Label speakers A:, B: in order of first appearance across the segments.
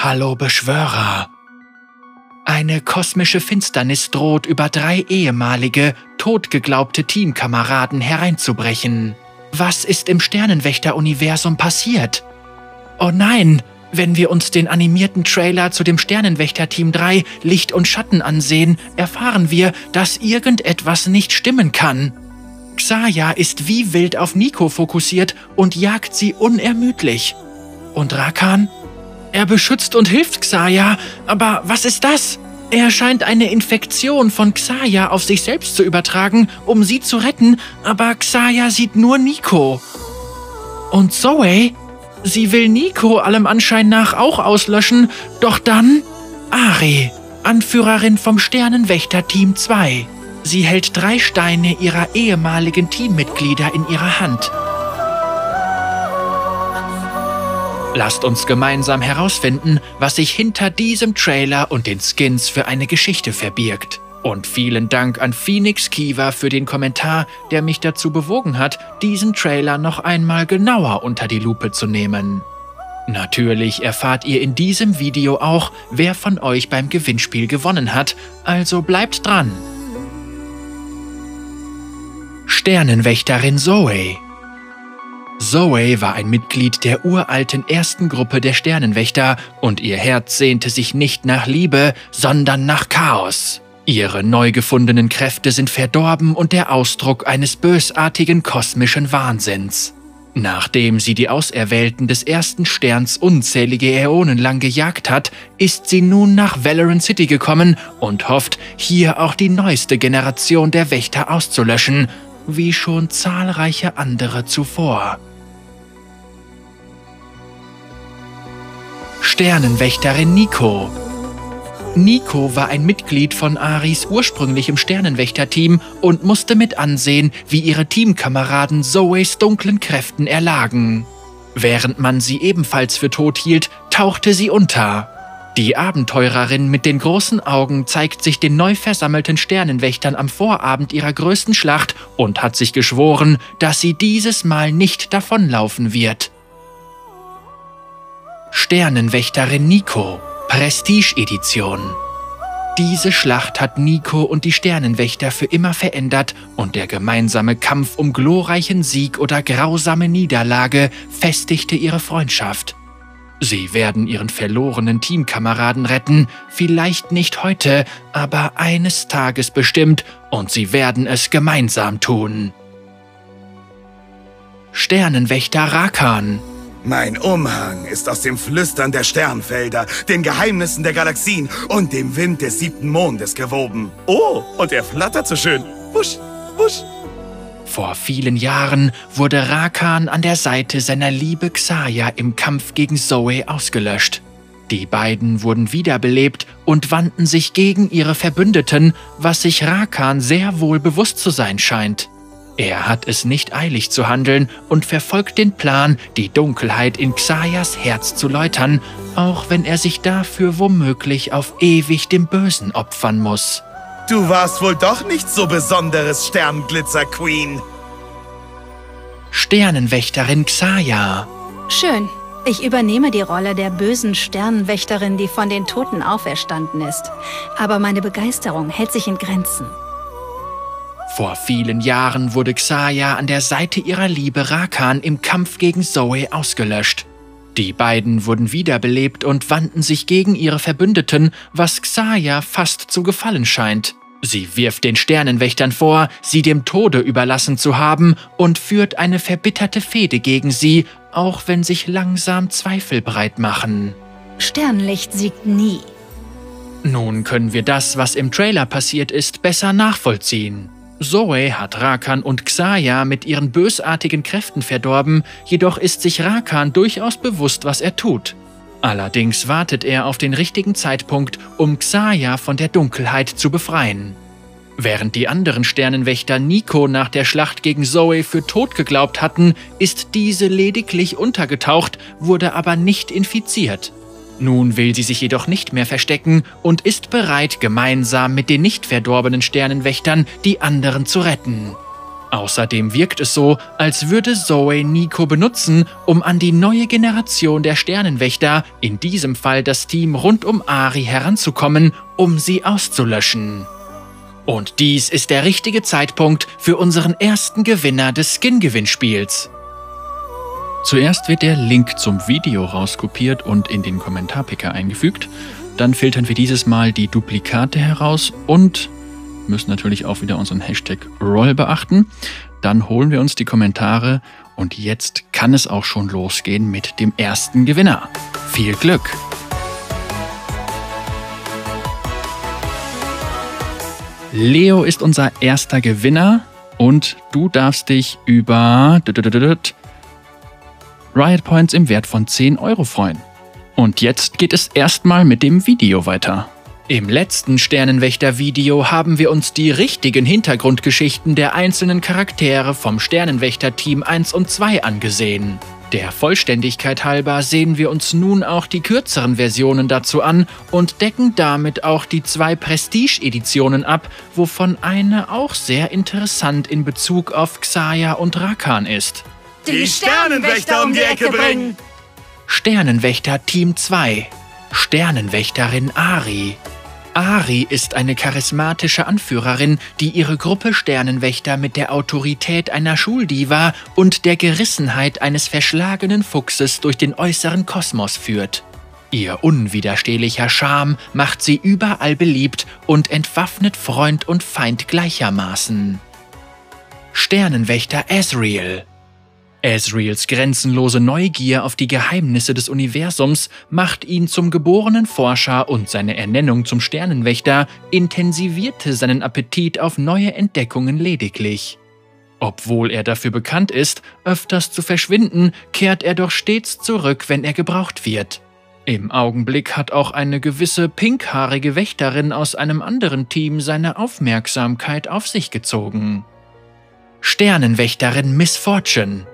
A: Hallo Beschwörer. Eine kosmische Finsternis droht über drei ehemalige, totgeglaubte Teamkameraden hereinzubrechen. Was ist im Sternenwächter-Universum passiert? Oh nein, wenn wir uns den animierten Trailer zu dem Sternenwächter-Team 3 Licht und Schatten ansehen, erfahren wir, dass irgendetwas nicht stimmen kann. Xaya ist wie wild auf Nico fokussiert und jagt sie unermüdlich. Und Rakan? Er beschützt und hilft Xaya, aber was ist das? Er scheint eine Infektion von Xaya auf sich selbst zu übertragen, um sie zu retten, aber Xaya sieht nur Nico. Und Zoe? Sie will Nico allem Anschein nach auch auslöschen, doch dann Ari, Anführerin vom Sternenwächter Team 2. Sie hält drei Steine ihrer ehemaligen Teammitglieder in ihrer Hand. Lasst uns gemeinsam herausfinden, was sich hinter diesem Trailer und den Skins für eine Geschichte verbirgt. Und vielen Dank an Phoenix Kiva für den Kommentar, der mich dazu bewogen hat, diesen Trailer noch einmal genauer unter die Lupe zu nehmen. Natürlich erfahrt ihr in diesem Video auch, wer von euch beim Gewinnspiel gewonnen hat, also bleibt dran. Sternenwächterin Zoe Zoe war ein Mitglied der uralten ersten Gruppe der Sternenwächter und ihr Herz sehnte sich nicht nach Liebe, sondern nach Chaos. Ihre neu gefundenen Kräfte sind verdorben und der Ausdruck eines bösartigen kosmischen Wahnsinns. Nachdem sie die Auserwählten des ersten Sterns unzählige Äonen lang gejagt hat, ist sie nun nach Valorant City gekommen und hofft, hier auch die neueste Generation der Wächter auszulöschen, wie schon zahlreiche andere zuvor. Sternenwächterin Nico. Nico war ein Mitglied von Aris ursprünglichem Sternenwächterteam und musste mit ansehen, wie ihre Teamkameraden Zoes dunklen Kräften erlagen. Während man sie ebenfalls für tot hielt, tauchte sie unter. Die Abenteurerin mit den großen Augen zeigt sich den neu versammelten Sternenwächtern am Vorabend ihrer größten Schlacht und hat sich geschworen, dass sie dieses Mal nicht davonlaufen wird. Sternenwächterin Nico, Prestige-Edition. Diese Schlacht hat Nico und die Sternenwächter für immer verändert und der gemeinsame Kampf um glorreichen Sieg oder grausame Niederlage festigte ihre Freundschaft. Sie werden ihren verlorenen Teamkameraden retten, vielleicht nicht heute, aber eines Tages bestimmt, und sie werden es gemeinsam tun. Sternenwächter Rakan
B: mein Umhang ist aus dem Flüstern der Sternfelder, den Geheimnissen der Galaxien und dem Wind des siebten Mondes gewoben. Oh, und er flattert so schön. Wusch, wusch.
A: Vor vielen Jahren wurde Rakan an der Seite seiner Liebe Xaya im Kampf gegen Zoe ausgelöscht. Die beiden wurden wiederbelebt und wandten sich gegen ihre Verbündeten, was sich Rakan sehr wohl bewusst zu sein scheint. Er hat es nicht eilig zu handeln und verfolgt den Plan, die Dunkelheit in Xayas Herz zu läutern, auch wenn er sich dafür womöglich auf ewig dem Bösen opfern muss.
B: Du warst wohl doch nicht so besonderes Sternglitzer-Queen.
A: Sternenwächterin Xaya.
C: Schön. Ich übernehme die Rolle der bösen Sternenwächterin, die von den Toten auferstanden ist. Aber meine Begeisterung hält sich in Grenzen.
A: Vor vielen Jahren wurde Xaya an der Seite ihrer Liebe Rakan im Kampf gegen Zoe ausgelöscht. Die beiden wurden wiederbelebt und wandten sich gegen ihre Verbündeten, was Xaya fast zu gefallen scheint. Sie wirft den Sternenwächtern vor, sie dem Tode überlassen zu haben und führt eine verbitterte Fehde gegen sie, auch wenn sich langsam Zweifel breit machen.
C: Sternlicht siegt nie.
A: Nun können wir das, was im Trailer passiert ist, besser nachvollziehen. Zoe hat Rakan und Xaya mit ihren bösartigen Kräften verdorben, jedoch ist sich Rakan durchaus bewusst, was er tut. Allerdings wartet er auf den richtigen Zeitpunkt, um Xaya von der Dunkelheit zu befreien. Während die anderen Sternenwächter Nico nach der Schlacht gegen Zoe für tot geglaubt hatten, ist diese lediglich untergetaucht, wurde aber nicht infiziert. Nun will sie sich jedoch nicht mehr verstecken und ist bereit, gemeinsam mit den nicht verdorbenen Sternenwächtern die anderen zu retten. Außerdem wirkt es so, als würde Zoe Nico benutzen, um an die neue Generation der Sternenwächter, in diesem Fall das Team rund um Ari, heranzukommen, um sie auszulöschen. Und dies ist der richtige Zeitpunkt für unseren ersten Gewinner des Skin-Gewinnspiels. Zuerst wird der Link zum Video rauskopiert und in den Kommentarpicker eingefügt. Dann filtern wir dieses Mal die Duplikate heraus und müssen natürlich auch wieder unseren Hashtag Roll beachten. Dann holen wir uns die Kommentare und jetzt kann es auch schon losgehen mit dem ersten Gewinner. Viel Glück! Leo ist unser erster Gewinner und du darfst dich über Riot Points im Wert von 10 Euro freuen. Und jetzt geht es erstmal mit dem Video weiter. Im letzten Sternenwächter-Video haben wir uns die richtigen Hintergrundgeschichten der einzelnen Charaktere vom Sternenwächter-Team 1 und 2 angesehen. Der Vollständigkeit halber sehen wir uns nun auch die kürzeren Versionen dazu an und decken damit auch die zwei Prestige-Editionen ab, wovon eine auch sehr interessant in Bezug auf Xaya und Rakan ist.
B: Die Sternenwächter um die Ecke bringen!
A: Sternenwächter Team 2 Sternenwächterin Ari Ari ist eine charismatische Anführerin, die ihre Gruppe Sternenwächter mit der Autorität einer Schuldiva und der Gerissenheit eines verschlagenen Fuchses durch den äußeren Kosmos führt. Ihr unwiderstehlicher Charme macht sie überall beliebt und entwaffnet Freund und Feind gleichermaßen. Sternenwächter Asriel Asriels grenzenlose Neugier auf die Geheimnisse des Universums macht ihn zum geborenen Forscher und seine Ernennung zum Sternenwächter intensivierte seinen Appetit auf neue Entdeckungen lediglich. Obwohl er dafür bekannt ist, öfters zu verschwinden, kehrt er doch stets zurück, wenn er gebraucht wird. Im Augenblick hat auch eine gewisse pinkhaarige Wächterin aus einem anderen Team seine Aufmerksamkeit auf sich gezogen. Sternenwächterin Miss Fortune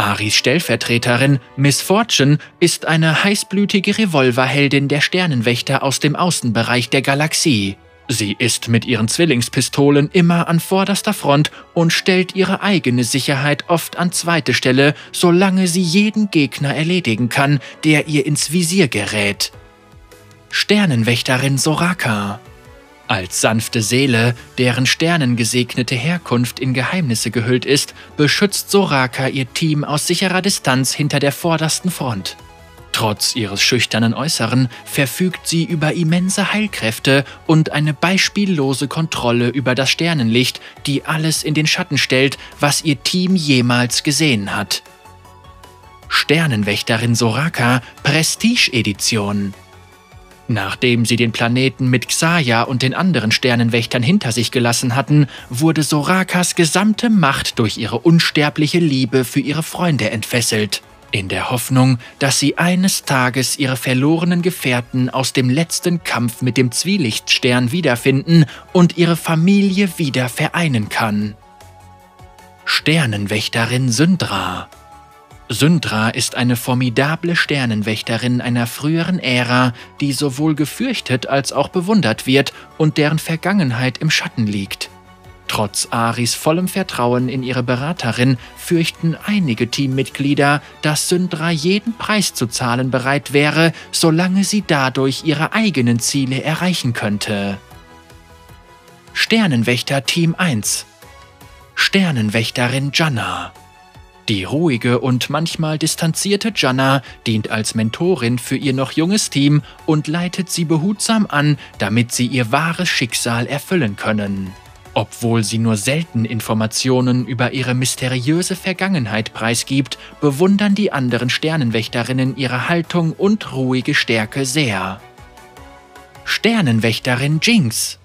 A: Aris Stellvertreterin Miss Fortune ist eine heißblütige Revolverheldin der Sternenwächter aus dem Außenbereich der Galaxie. Sie ist mit ihren Zwillingspistolen immer an vorderster Front und stellt ihre eigene Sicherheit oft an zweite Stelle, solange sie jeden Gegner erledigen kann, der ihr ins Visier gerät. Sternenwächterin Soraka als sanfte Seele, deren sternengesegnete Herkunft in Geheimnisse gehüllt ist, beschützt Soraka ihr Team aus sicherer Distanz hinter der vordersten Front. Trotz ihres schüchternen Äußeren verfügt sie über immense Heilkräfte und eine beispiellose Kontrolle über das Sternenlicht, die alles in den Schatten stellt, was ihr Team jemals gesehen hat. Sternenwächterin Soraka Prestige Edition Nachdem sie den Planeten mit Xaya und den anderen Sternenwächtern hinter sich gelassen hatten, wurde Sorakas gesamte Macht durch ihre unsterbliche Liebe für ihre Freunde entfesselt. In der Hoffnung, dass sie eines Tages ihre verlorenen Gefährten aus dem letzten Kampf mit dem Zwielichtstern wiederfinden und ihre Familie wieder vereinen kann. Sternenwächterin Syndra Syndra ist eine formidable Sternenwächterin einer früheren Ära, die sowohl gefürchtet als auch bewundert wird und deren Vergangenheit im Schatten liegt. Trotz Aris vollem Vertrauen in ihre Beraterin fürchten einige Teammitglieder, dass Syndra jeden Preis zu zahlen bereit wäre, solange sie dadurch ihre eigenen Ziele erreichen könnte. Sternenwächter Team 1 Sternenwächterin Janna die ruhige und manchmal distanzierte Janna dient als Mentorin für ihr noch junges Team und leitet sie behutsam an, damit sie ihr wahres Schicksal erfüllen können. Obwohl sie nur selten Informationen über ihre mysteriöse Vergangenheit preisgibt, bewundern die anderen Sternenwächterinnen ihre Haltung und ruhige Stärke sehr. Sternenwächterin Jinx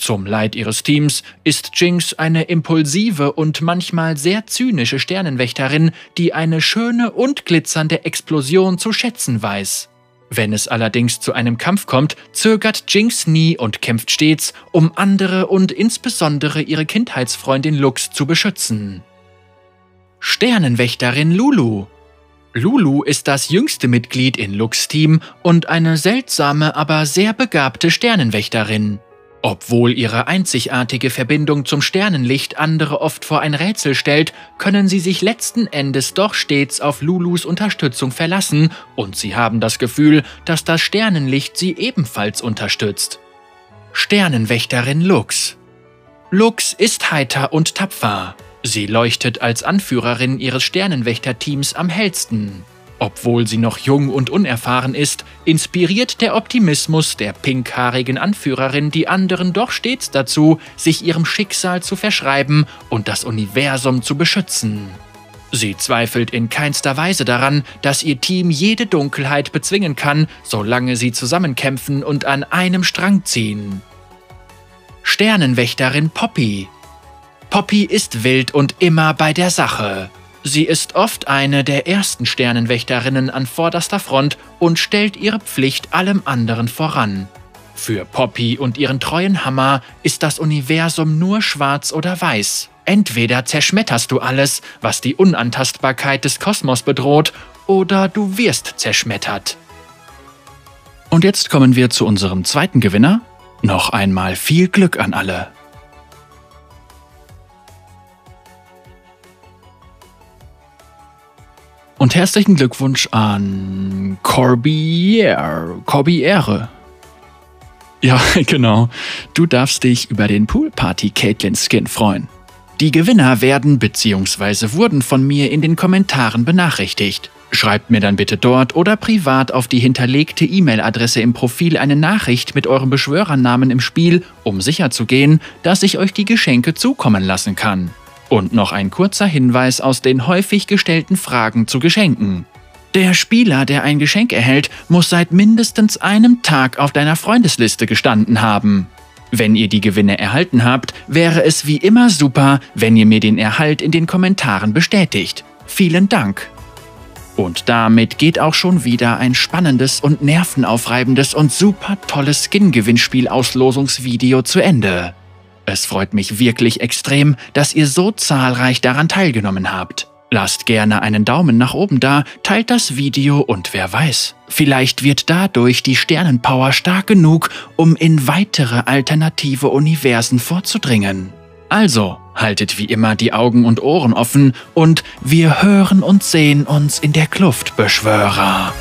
A: zum Leid ihres Teams ist Jinx eine impulsive und manchmal sehr zynische Sternenwächterin, die eine schöne und glitzernde Explosion zu schätzen weiß. Wenn es allerdings zu einem Kampf kommt, zögert Jinx nie und kämpft stets, um andere und insbesondere ihre Kindheitsfreundin Lux zu beschützen. Sternenwächterin Lulu Lulu ist das jüngste Mitglied in Lux Team und eine seltsame, aber sehr begabte Sternenwächterin. Obwohl ihre einzigartige Verbindung zum Sternenlicht andere oft vor ein Rätsel stellt, können sie sich letzten Endes doch stets auf Lulus Unterstützung verlassen und sie haben das Gefühl, dass das Sternenlicht sie ebenfalls unterstützt. Sternenwächterin Lux Lux ist heiter und tapfer. Sie leuchtet als Anführerin ihres Sternenwächterteams am hellsten. Obwohl sie noch jung und unerfahren ist, inspiriert der Optimismus der pinkhaarigen Anführerin die anderen doch stets dazu, sich ihrem Schicksal zu verschreiben und das Universum zu beschützen. Sie zweifelt in keinster Weise daran, dass ihr Team jede Dunkelheit bezwingen kann, solange sie zusammenkämpfen und an einem Strang ziehen. Sternenwächterin Poppy Poppy ist wild und immer bei der Sache. Sie ist oft eine der ersten Sternenwächterinnen an vorderster Front und stellt ihre Pflicht allem anderen voran. Für Poppy und ihren treuen Hammer ist das Universum nur schwarz oder weiß. Entweder zerschmetterst du alles, was die Unantastbarkeit des Kosmos bedroht, oder du wirst zerschmettert. Und jetzt kommen wir zu unserem zweiten Gewinner. Noch einmal viel Glück an alle. Und herzlichen Glückwunsch an Corbière. Corbière. Ja, genau. Du darfst dich über den Poolparty Caitlin Skin freuen. Die Gewinner werden bzw. wurden von mir in den Kommentaren benachrichtigt. Schreibt mir dann bitte dort oder privat auf die hinterlegte E-Mail-Adresse im Profil eine Nachricht mit eurem Beschwörernamen im Spiel, um sicherzugehen, dass ich euch die Geschenke zukommen lassen kann. Und noch ein kurzer Hinweis aus den häufig gestellten Fragen zu Geschenken. Der Spieler, der ein Geschenk erhält, muss seit mindestens einem Tag auf deiner Freundesliste gestanden haben. Wenn ihr die Gewinne erhalten habt, wäre es wie immer super, wenn ihr mir den Erhalt in den Kommentaren bestätigt. Vielen Dank! Und damit geht auch schon wieder ein spannendes und nervenaufreibendes und super tolles Skin-Gewinnspiel-Auslosungsvideo zu Ende. Es freut mich wirklich extrem, dass ihr so zahlreich daran teilgenommen habt. Lasst gerne einen Daumen nach oben da, teilt das Video und wer weiß, vielleicht wird dadurch die Sternenpower stark genug, um in weitere alternative Universen vorzudringen. Also, haltet wie immer die Augen und Ohren offen und wir hören und sehen uns in der Kluft, Beschwörer.